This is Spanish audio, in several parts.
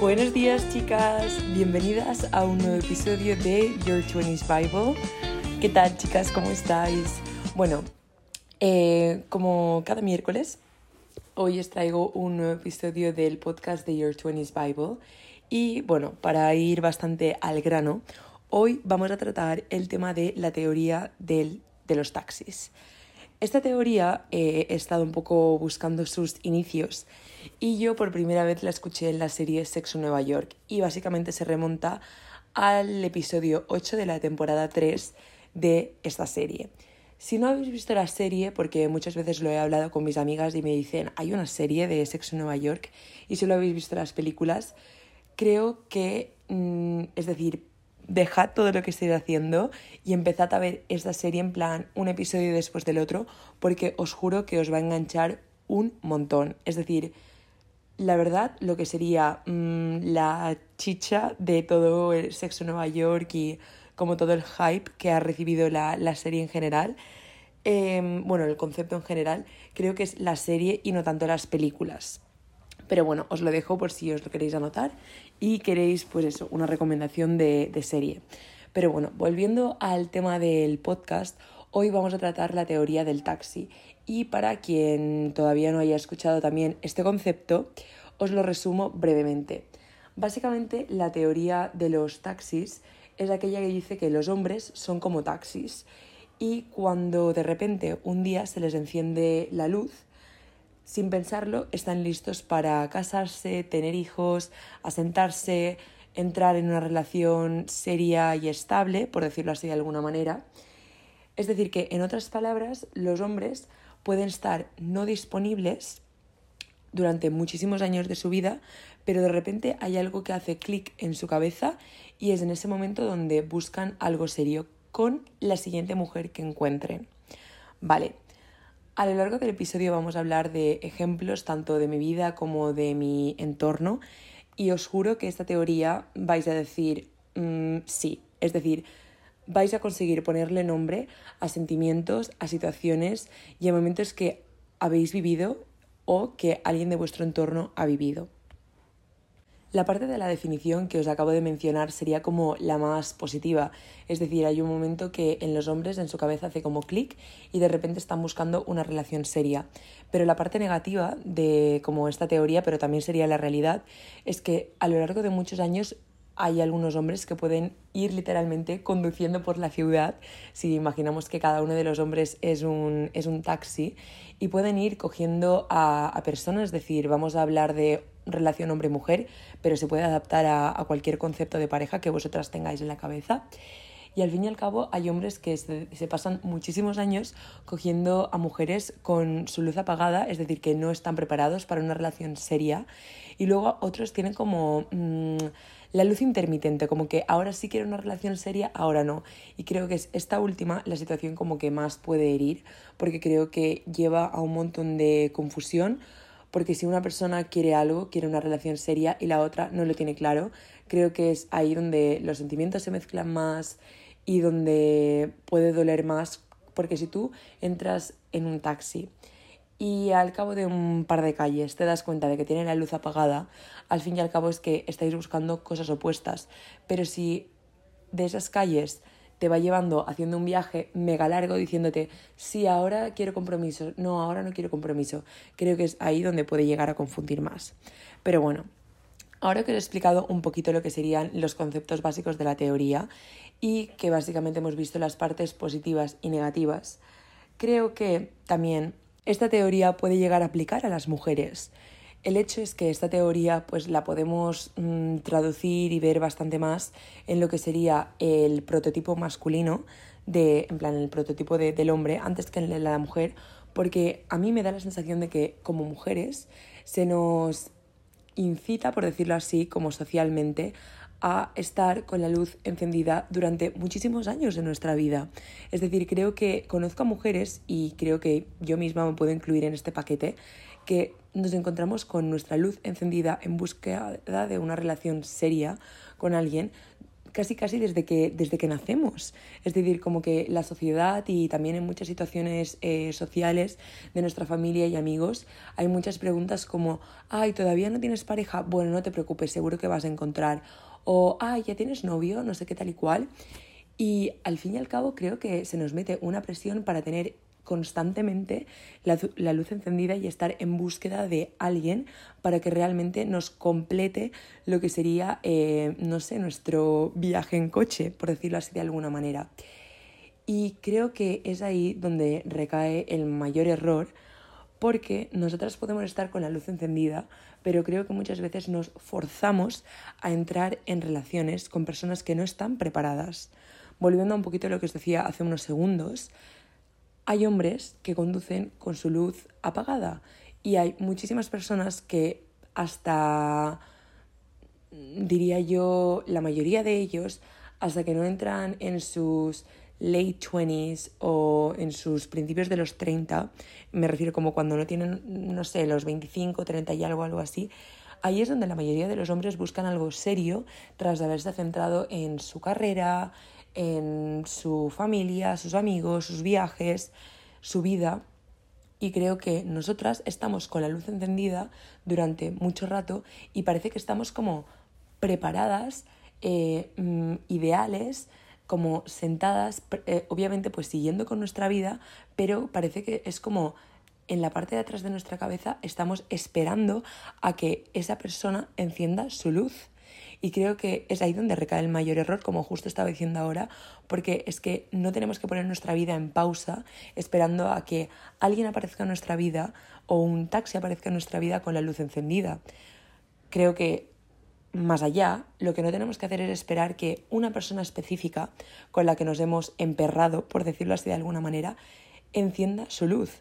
Buenos días chicas, bienvenidas a un nuevo episodio de Your 20s Bible. ¿Qué tal chicas? ¿Cómo estáis? Bueno, eh, como cada miércoles, hoy os traigo un nuevo episodio del podcast de Your 20s Bible. Y bueno, para ir bastante al grano, hoy vamos a tratar el tema de la teoría de los taxis. Esta teoría eh, he estado un poco buscando sus inicios y yo por primera vez la escuché en la serie Sexo Nueva York y básicamente se remonta al episodio 8 de la temporada 3 de esta serie. Si no habéis visto la serie, porque muchas veces lo he hablado con mis amigas y me dicen, hay una serie de Sexo Nueva York y si lo habéis visto las películas, creo que, mm, es decir, dejad todo lo que estéis haciendo y empezad a ver esta serie en plan un episodio después del otro, porque os juro que os va a enganchar un montón. Es decir, la verdad, lo que sería mm, la chicha de todo el sexo en Nueva York y como todo el hype que ha recibido la, serie en general, em, bueno, el concepto en general, creo que es la serie y no tanto las películas. Pero bueno, os lo dejo por si os lo queréis anotar y queréis, pues eso, una recomendación de, de serie. Pero bueno, volviendo al tema del podcast, hoy vamos a tratar la teoría del taxi. Y para quien todavía no haya escuchado también este concepto, os lo resumo brevemente. Básicamente, la teoría de los taxis es aquella que dice que los hombres son como taxis y cuando de repente un día se les enciende la luz, sin pensarlo, están listos para casarse, tener hijos, asentarse, entrar en una relación seria y estable, por decirlo así de alguna manera. Es decir, que en otras palabras, los hombres pueden estar no disponibles durante muchísimos años de su vida, pero de repente hay algo que hace clic en su cabeza y es en ese momento donde buscan algo serio con la siguiente mujer que encuentren. Vale, a lo largo del episodio vamos a hablar de ejemplos tanto de mi vida como de mi entorno y os juro que esta teoría vais a decir mm, sí, es decir, vais a conseguir ponerle nombre a sentimientos, a situaciones y a momentos que habéis vivido o que alguien de vuestro entorno ha vivido. La parte de la definición que os acabo de mencionar sería como la más positiva, es decir, hay un momento que en los hombres en su cabeza hace como clic y de repente están buscando una relación seria. Pero la parte negativa de como esta teoría, pero también sería la realidad, es que a lo largo de muchos años hay algunos hombres que pueden ir literalmente conduciendo por la ciudad, si imaginamos que cada uno de los hombres es un, es un taxi, y pueden ir cogiendo a, a personas, es decir, vamos a hablar de relación hombre-mujer, pero se puede adaptar a, a, cualquier concepto de pareja que vosotras tengáis en la cabeza. Y al fin y al cabo hay hombres que se, pasan muchísimos años cogiendo a mujeres con su luz apagada, es decir, que no están preparados para una relación seria. Y luego otros tienen como... Mmm, la luz intermitente, como que ahora sí quiero una relación seria, ahora no. Y creo que es esta última la situación como que más puede herir, porque creo que lleva a un montón de confusión, porque si una persona quiere algo, quiere una relación seria y la otra no lo tiene claro, creo que es ahí donde los sentimientos se mezclan más y donde puede doler más, porque si tú entras en un taxi y al cabo de un par de calles te das cuenta de que tiene la luz apagada, al fin y al cabo es que estáis buscando cosas opuestas. Pero si de esas calles te va llevando haciendo un viaje mega largo diciéndote, sí, ahora quiero compromiso, no, ahora no quiero compromiso, creo que es ahí donde puede llegar a confundir más. Pero bueno, ahora que os he explicado un poquito lo que serían los conceptos básicos de la teoría y que básicamente hemos visto las partes positivas y negativas, creo que también esta teoría puede llegar a aplicar a las mujeres. El hecho es que esta teoría pues la podemos mmm, traducir y ver bastante más en lo que sería el prototipo masculino, de, en plan el prototipo de, del hombre, antes que en de la mujer, porque a mí me da la sensación de que como mujeres se nos incita, por decirlo así, como socialmente, a estar con la luz encendida durante muchísimos años de nuestra vida. Es decir, creo que conozco a mujeres, y creo que yo misma me puedo incluir en este paquete, que nos encontramos con nuestra luz encendida en búsqueda de una relación seria con alguien casi casi desde que, desde que nacemos. Es decir, como que la sociedad y también en muchas situaciones eh, sociales de nuestra familia y amigos hay muchas preguntas como, ay, ¿todavía no tienes pareja? Bueno, no te preocupes, seguro que vas a encontrar. O, ay, ¿ya tienes novio? No sé qué tal y cual. Y al fin y al cabo creo que se nos mete una presión para tener constantemente la, luz encendida y estar en búsqueda de alguien para que realmente nos complete lo que sería, eh, no sé, nuestro viaje en coche, por decirlo así de alguna manera. Y creo que es ahí donde recae el mayor error, porque nosotras podemos estar con la luz encendida, pero creo que muchas veces nos forzamos a entrar en relaciones con personas que no están preparadas. Volviendo a un poquito lo que os decía hace unos segundos, hay hombres que conducen con su luz apagada y hay muchísimas personas que hasta, diría yo, la mayoría de ellos, hasta que no entran en sus late 20s o en sus principios de los 30, me refiero como cuando no tienen, no sé, los 25, 30 y algo, algo así, ahí es donde la mayoría de los hombres buscan algo serio tras haberse centrado en su carrera, en su familia, sus amigos, sus viajes, su vida. Y creo que nosotras estamos con la luz encendida durante mucho rato y parece que estamos como preparadas, eh, mm, ideales, como sentadas, eh, obviamente pues siguiendo con nuestra vida, pero parece que es como en la parte de atrás de nuestra cabeza estamos esperando a que esa persona encienda su luz. Y creo que es ahí donde recae el mayor error, como justo estaba diciendo ahora, porque es que no tenemos que poner nuestra vida en pausa esperando a que alguien aparezca en nuestra vida o un taxi aparezca en nuestra vida con la luz encendida. Creo que más allá, lo que no tenemos que hacer es esperar que una persona específica con la que nos hemos emperrado, por decirlo así de alguna manera, encienda su luz.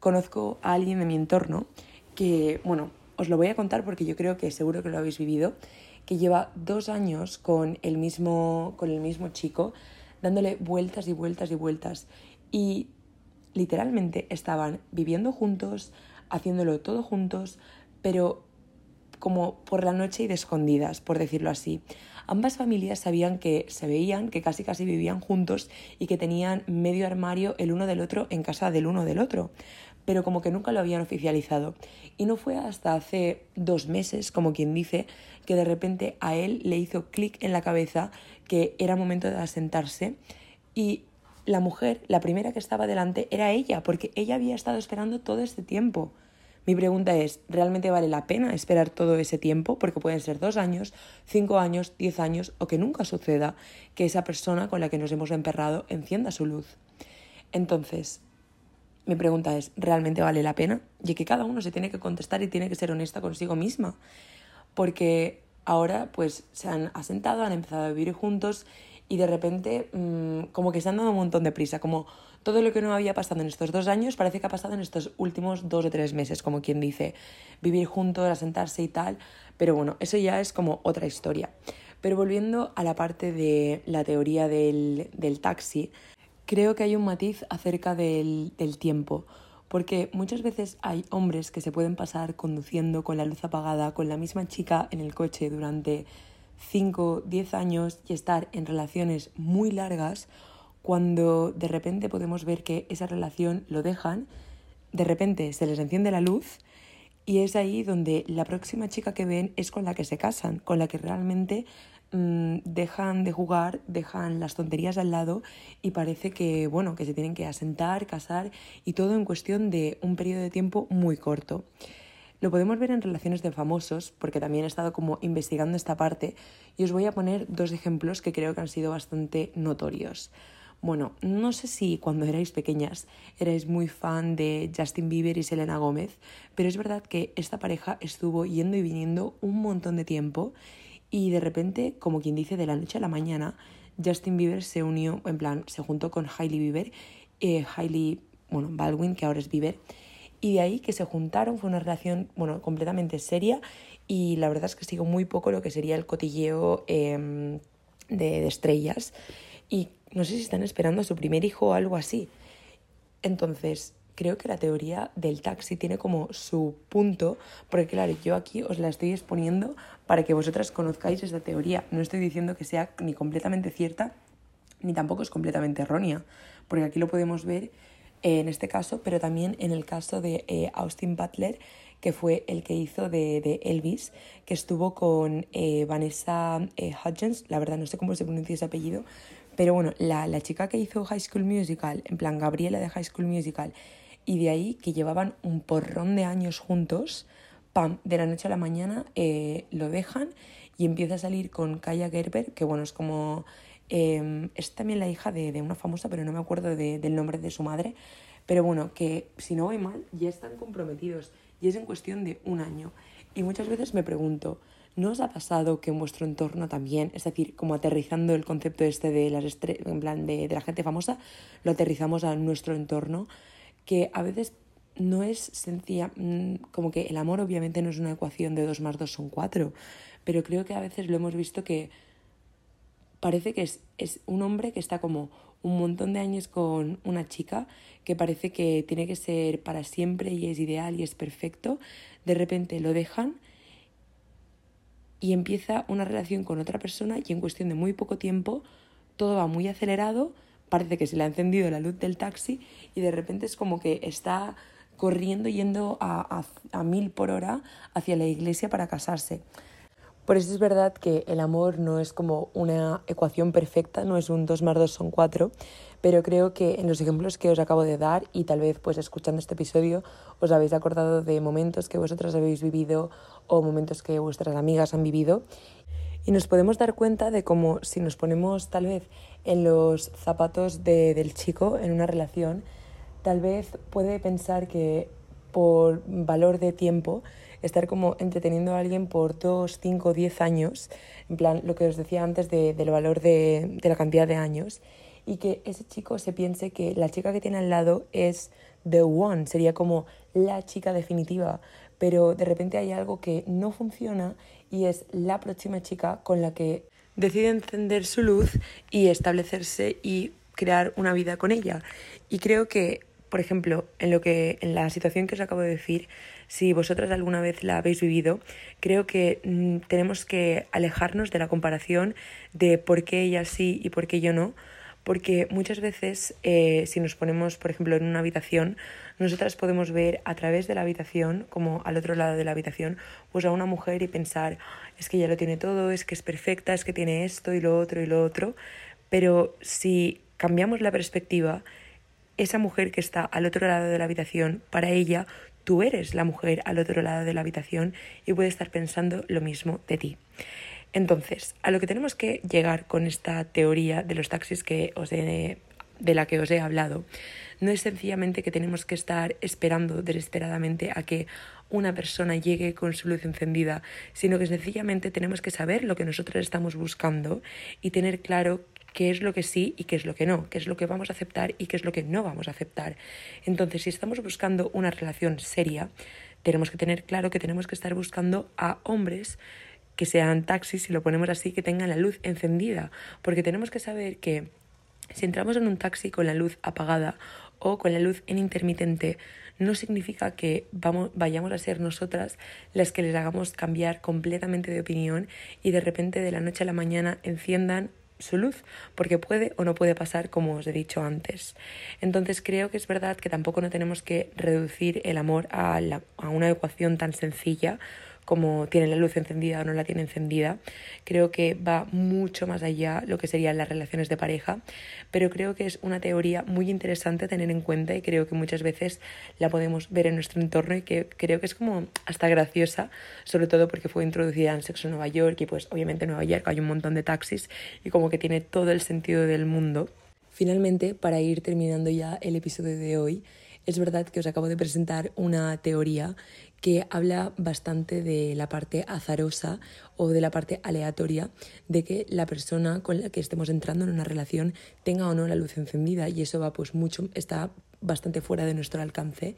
Conozco a alguien de mi entorno que, bueno, os lo voy a contar porque yo creo que seguro que lo habéis vivido, que lleva dos años con el mismo, con el mismo chico, dándole vueltas y vueltas y vueltas. Y literalmente estaban viviendo juntos, haciéndolo todo juntos, pero como por la noche y de escondidas, por decirlo así. Ambas familias sabían que se veían, que casi casi vivían juntos y que tenían medio armario el uno del otro en casa del uno del otro pero como que nunca lo habían oficializado. Y no fue hasta hace dos meses, como quien dice, que de repente a él le hizo clic en la cabeza que era momento de asentarse y la mujer, la primera que estaba delante, era ella, porque ella había estado esperando todo este tiempo. Mi pregunta es, ¿realmente vale la pena esperar todo ese tiempo? Porque pueden ser dos años, cinco años, diez años o que nunca suceda que esa persona con la que nos hemos emperrado encienda su luz. Entonces, mi pregunta es, ¿realmente vale la pena? Y que cada uno se tiene que contestar y tiene que ser honesta consigo misma. Porque ahora pues se han asentado, han empezado a vivir juntos y de repente mm, como que se han dado un montón de prisa, como todo lo que no había pasado en estos dos años parece que ha pasado en estos últimos dos o tres meses, como quien dice, vivir juntos, asentarse y tal, pero bueno, eso ya es como otra historia. Pero volviendo a la parte de la teoría del, del taxi, creo que hay un matiz acerca del, tiempo, porque muchas veces hay hombres que se pueden pasar conduciendo con la luz apagada, con la misma chica en el coche durante 5, 10 años y estar en relaciones muy largas, cuando de repente podemos ver que esa relación lo dejan, de repente se les enciende la luz y es ahí donde la próxima chica que ven es con la que se casan, con la que realmente Mm, dejan de jugar, dejan las tonterías al lado y parece que, bueno, que se tienen que asentar, casar y todo en cuestión de un periodo de tiempo muy corto. Lo podemos ver en relaciones de famosos, porque también he estado como investigando esta parte, y os voy a poner dos ejemplos que creo que han sido bastante notorios. Bueno, no sé si cuando erais pequeñas erais muy fan de Justin Bieber y Selena Gómez, pero es verdad que esta pareja estuvo yendo y viniendo un montón de tiempo y de repente, como quien dice, de la noche a la mañana, Justin Bieber se unió, en plan, se juntó con Hailey Bieber, eh, Hailey, bueno, Baldwin, que ahora es Bieber, y de ahí que se juntaron, fue una relación, bueno, completamente seria, y la verdad es que sigo muy poco lo que sería el cotilleo em, de, de estrellas, y no sé si están esperando a su primer hijo o algo así. Entonces, creo que la teoría del taxi tiene como su punto, porque claro, yo aquí os la estoy exponiendo para que vosotras conozcáis esta teoría. No estoy diciendo que sea ni completamente cierta, ni tampoco es completamente errónea, porque aquí lo podemos ver en este caso, pero también en el caso de eh, Austin Butler, que fue el que hizo de, Elvis, que estuvo con eh, Vanessa eh, Hudgens, la verdad no sé cómo se pronuncia ese apellido, pero bueno, la, la chica que hizo High School Musical, en plan Gabriela de High School Musical, y de ahí que llevaban un porrón de años juntos, pam, de la noche a la mañana lo dejan y empieza a salir con Kaya Gerber, que bueno, es como Em, es también la hija de, una famosa, pero no me acuerdo del nombre de su madre. Pero bueno, que si no voy mal, ya están comprometidos y es en cuestión de un año. Y muchas veces me pregunto, ¿no os ha pasado que en vuestro entorno también, es decir, como aterrizando el concepto este de las en plan de, de la gente famosa, lo aterrizamos a nuestro entorno, que a veces no es sencilla, mm, como que el amor obviamente no es una ecuación de 2 más 2 son 4, pero creo que a veces lo hemos visto que parece que es, es un hombre que está como un montón de años con una chica que parece que tiene que ser para siempre y es ideal y es perfecto, de repente lo dejan y empieza una relación con otra persona y en cuestión de muy poco tiempo todo va muy acelerado, parece que se le ha encendido la luz del taxi y de repente es como que está corriendo yendo a, a, a mil por hora hacia la iglesia para casarse. Por eso es verdad que el amor no es como una ecuación perfecta, no es un 2 más 2 son 4, pero creo que en los ejemplos que os acabo de dar y tal vez pues escuchando este episodio os habéis acordado de momentos que vosotras habéis vivido o momentos que vuestras amigas han vivido y nos podemos dar cuenta de cómo si nos ponemos tal vez en los zapatos de, del chico en una relación, tal vez puede pensar que por valor de tiempo estar como entreteniendo a alguien por dos, cinco, diez años, en plan lo que os decía antes de, del valor de, de la cantidad de años, y que ese chico se piense que la chica que tiene al lado es the one, sería como la chica definitiva, pero de repente hay algo que no funciona y es la próxima chica con la que decide encender su luz y establecerse y crear una vida con ella. Y creo que, por ejemplo, en lo que en la situación que os acabo de decir, si vosotras alguna vez la habéis vivido, creo que mm, tenemos que alejarnos de la comparación de por qué ella sí y por qué yo no, porque muchas veces eh, si nos ponemos, por ejemplo, en una habitación, nosotras podemos ver a través de la habitación, como al otro lado de la habitación, pues a una mujer y pensar, es que ella lo tiene todo, es que es perfecta, es que tiene esto y lo otro y lo otro, pero si cambiamos la perspectiva, esa mujer que está al otro lado de la habitación, para ella tú eres la mujer al otro lado de la habitación y puede estar pensando lo mismo de ti. Entonces, a lo que tenemos que llegar con esta teoría de los taxis que os de la que os he hablado, no es sencillamente que tenemos que estar esperando desesperadamente a que una persona llegue con su luz encendida, sino que sencillamente tenemos que saber lo que nosotros estamos buscando y tener claro qué es lo que sí y qué es lo que no, qué es lo que vamos a aceptar y qué es lo que no vamos a aceptar. Entonces, si estamos buscando una relación seria, tenemos que tener claro que tenemos que estar buscando a hombres que sean taxis, si lo ponemos así, que tengan la luz encendida, porque tenemos que saber que si entramos en un taxi con la luz apagada o con la luz en intermitente, no significa que vamos, vayamos a ser nosotras las que les hagamos cambiar completamente de opinión y de repente de la noche a la mañana enciendan su luz, porque puede o no puede pasar como os he dicho antes. Entonces creo que es verdad que tampoco no tenemos que reducir el amor a, a una ecuación tan sencilla como tiene la luz encendida o no la tiene encendida. Creo que va mucho más allá lo que serían las relaciones de pareja, pero creo que es una teoría muy interesante a tener en cuenta y creo que muchas veces la podemos ver en nuestro entorno y que creo que es como hasta graciosa, sobre todo porque fue introducida en Sexo Nueva York y pues obviamente en Nueva York hay un montón de taxis y como que tiene todo el sentido del mundo. Finalmente, para ir terminando ya el episodio de hoy, es verdad que os acabo de presentar una teoría que habla bastante de la parte azarosa o de la parte aleatoria de que la persona con la que estemos entrando en una relación tenga o no la luz encendida y eso va pues mucho está bastante fuera de nuestro alcance.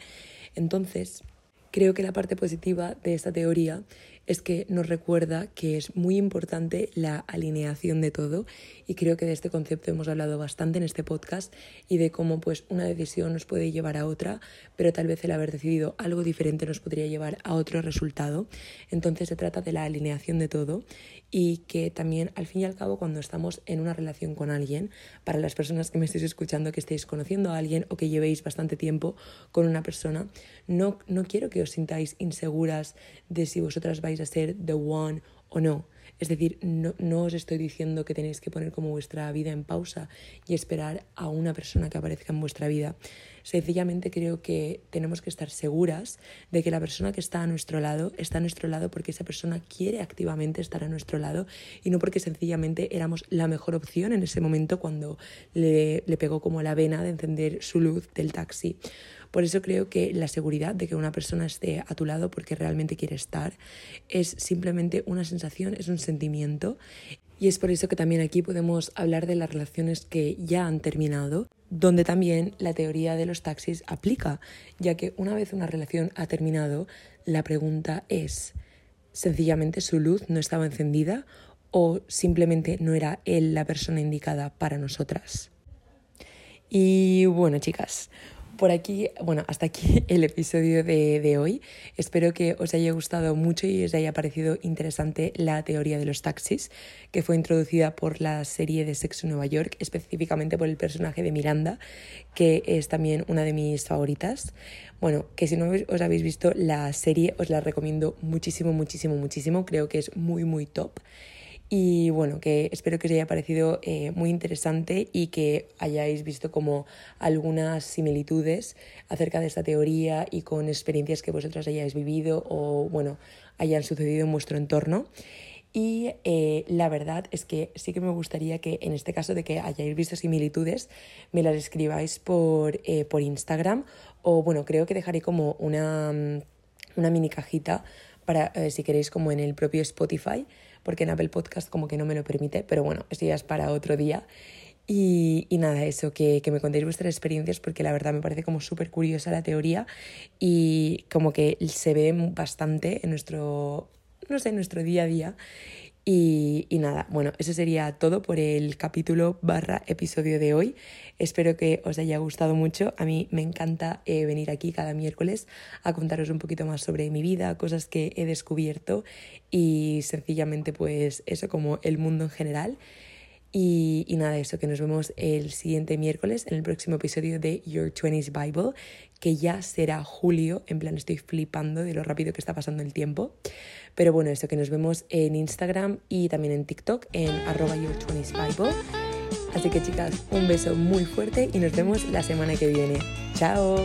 Entonces, creo que la parte positiva de esta teoría es que nos recuerda que es muy importante la alineación de todo y creo que de este concepto hemos hablado bastante en este podcast y de cómo pues una decisión nos puede llevar a otra, pero tal vez el haber decidido algo diferente nos podría llevar a otro resultado. Entonces se trata de la alineación de todo y que también al fin y al cabo cuando estamos en una relación con alguien, para las personas que me estéis escuchando, que estéis conociendo a alguien o que llevéis bastante tiempo con una persona, no, no quiero que os sintáis inseguras de si vosotras vais a ser the one o no. Es decir, no, no, os estoy diciendo que tenéis que poner como vuestra vida en pausa y esperar a una persona que aparezca en vuestra vida. Sencillamente creo que tenemos que estar seguras de que la persona que está a nuestro lado está a nuestro lado porque esa persona quiere activamente estar a nuestro lado y no porque sencillamente éramos la mejor opción en ese momento cuando le, le pegó como la vena de encender su luz del taxi. Por eso creo que la seguridad de que una persona esté a tu lado porque realmente quiere estar es simplemente una sensación, es un sentimiento. Y es por eso que también aquí podemos hablar de las relaciones que ya han terminado, donde también la teoría de los taxis aplica, ya que una vez una relación ha terminado, la pregunta es, ¿sencillamente su luz no estaba encendida o simplemente no era él la persona indicada para nosotras? Y bueno, chicas, por aquí, bueno, hasta aquí el episodio de, de, hoy. Espero que os haya gustado mucho y os haya parecido interesante la teoría de los taxis, que fue introducida por la serie de Sexo Nueva York, específicamente por el personaje de Miranda, que es también una de mis favoritas. Bueno, que si no os habéis visto la serie, os la recomiendo muchísimo, muchísimo, muchísimo. Creo que es muy, muy top. Y bueno, que espero que os haya parecido eh, muy interesante y que hayáis visto como algunas similitudes acerca de esta teoría y con experiencias que vosotras hayáis vivido o bueno, hayan sucedido en vuestro entorno. Y eh, la verdad es que sí que me gustaría que en este caso de que hayáis visto similitudes, me las escribáis por, eh, por Instagram o bueno, creo que dejaré como una, una mini cajita para si queréis como en el propio Spotify porque en Apple Podcast como que no me lo permite, pero bueno, eso ya es para otro día. Y, y nada, eso, que, que, me contéis vuestras experiencias porque la verdad me parece como súper curiosa la teoría y como que se ve bastante en nuestro, no sé, en nuestro día a día. Y, y, nada, bueno, eso sería todo por el capítulo barra episodio de hoy. Espero que os haya gustado mucho. A mí me encanta eh, venir aquí cada miércoles a contaros un poquito más sobre mi vida, cosas que he descubierto y sencillamente pues eso como el mundo en general. Y, y, nada, eso, que nos vemos el siguiente miércoles en el próximo episodio de Your 20s Bible, que ya será julio, en plan estoy flipando de lo rápido que está pasando el tiempo. Pero bueno, eso, que nos vemos en Instagram y también en TikTok en arroba Your 20s Bible. Así que chicas, un beso muy fuerte y nos vemos la semana que viene. ¡Chao!